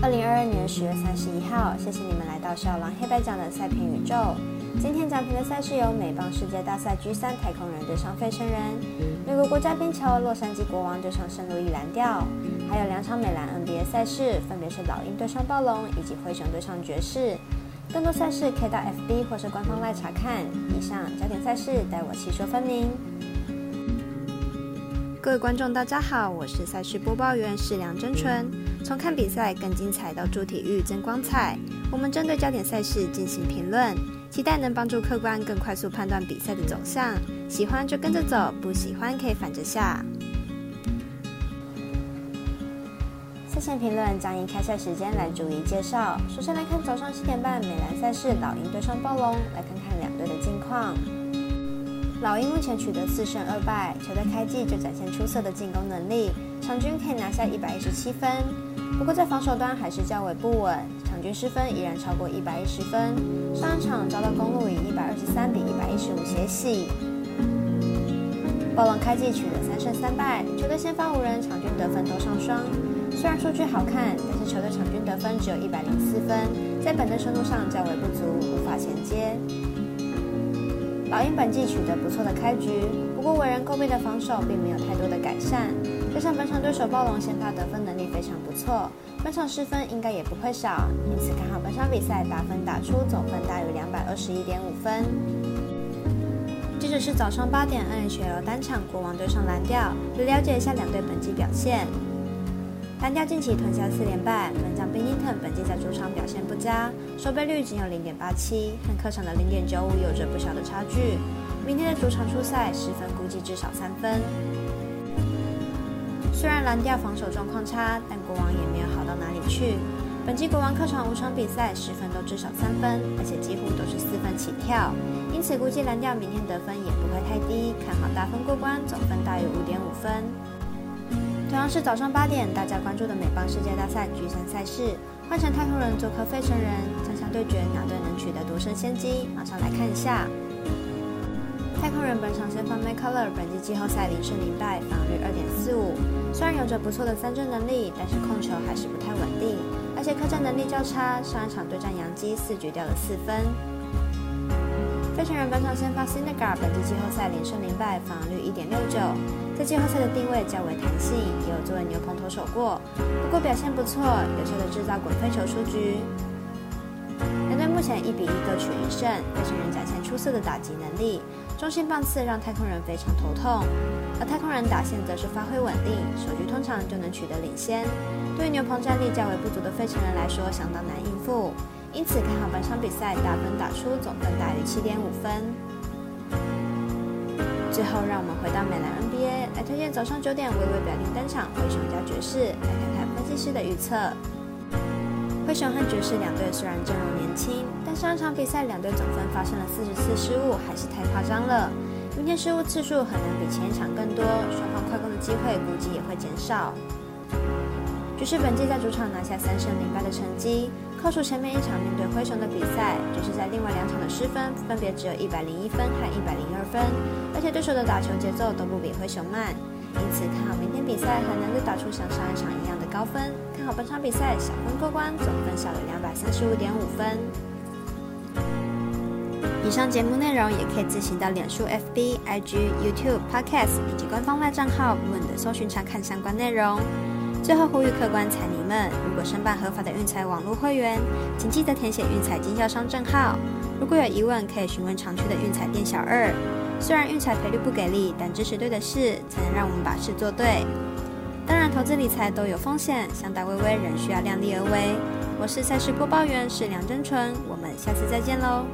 二零二二年十月三十一号，谢谢你们来到小狼黑白奖的赛评宇宙。今天奖评的赛事有美邦世界大赛 G 三太空人对上费城人，美国国家冰球洛杉矶国王对上圣路易蓝调，还有两场美篮 NBA 赛事，分别是老鹰对上暴龙以及灰熊对上爵士。更多赛事可以到 FB 或是官方来查看。以上焦点赛事，待我细说分明。各位观众，大家好，我是赛事播报员是梁真纯。从看比赛更精彩到助体育增光彩，我们针对焦点赛事进行评论，期待能帮助客观更快速判断比赛的走向。喜欢就跟着走，不喜欢可以反着下。赛前评论将以开赛时间来逐一介绍。首先来看早上七点半美兰赛事，老鹰对上暴龙，来看看两队的近况。老鹰目前取得四胜二败，球队开季就展现出色的进攻能力，场均可以拿下一百一十七分。不过在防守端还是较为不稳，场均失分依然超过一百一十分。上一场遭到公路以一百二十三比一百一十五血洗。暴龙开季取得三胜三败，球队先发五人，场均得分都上双。虽然数据好看，但是球队场均得分只有一百零四分，在本队深度上较为不足，无法衔接。老鹰本季取得不错的开局，不过为人诟病的防守并没有太多的改善。加上本场对手暴龙先发得分能力非常不错，本场失分应该也不会少，因此看好本场比赛打分打出总分大于两百二十一点五分。接着是早上八点 NHL 单场国王对上蓝调，来了解一下两队本季表现。蓝调近期吞下四连败，门将宾尼特本季在主场表现不佳，守备率仅有零点八七，和客场的零点九五有着不小的差距。明天的主场出赛，失分估计至少三分。虽然蓝调防守状况差，但国王也没有好到哪里去。本季国王客场五场比赛失分都至少三分，而且几乎都是四分起跳，因此估计蓝调明天得分也不会太低，看好大分过关，总分大于五点五分。同样是早上八点，大家关注的美邦世界大赛 G 三赛事，换成太空人做客费城人，将相对决哪队能取得独胜先机？马上来看一下。太空人本场先发 m a c o l o r 本季季后赛零胜零败，防率二点四五。虽然有着不错的三振能力，但是控球还是不太稳定，而且客战能力较差。上一场对战洋基，四局掉了四分。费城人本场先发 s i n e g a r 本季季后赛零胜零败，防御率一点六九。在季后赛的定位较为弹性，也有作为牛棚投手过，不过表现不错，有效的制造滚飞球出局。两队目前一比一各取一胜，费城人展现出色的打击能力，中心棒次让太空人非常头痛，而太空人打线则是发挥稳定，首局通常就能取得领先。对于牛棚战力较为不足的费城人来说，相当难应付，因此看好本场比赛打分打出总分大于七点五分。最后，让我们回到美篮 NBA 来推荐早上九点微微表定登场灰熊加爵士，来看看分析师的预测。灰熊和爵士两队虽然阵容年轻，但上场比赛两队总分发生了四十次失误，还是太夸张了。明天失误次数可能比前一场更多，双方快攻的机会估计也会减少。爵士本季在主场拿下三胜零败的成绩。扣除前面一场面对灰熊的比赛，就是在另外两场的失分分别只有一百零一分和一百零二分，而且对手的打球节奏都不比灰熊慢，因此看好明天比赛还能再打出像上一场一样的高分，看好本场比赛小分过关，总分小了两百三十五点五分。以上节目内容也可以自行到脸书、FB、IG、YouTube、Podcast 以及官方外账号问的搜寻查看相关内容。最后呼吁客官彩迷们，如果申办合法的运彩网络会员，请记得填写运彩经销商证号。如果有疑问，可以询问常去的运彩店小二。虽然运彩赔率不给力，但支持对的事，才能让我们把事做对。当然，投资理财都有风险，想打微微仍需要量力而为。我是赛事播报员是梁真纯，我们下次再见喽。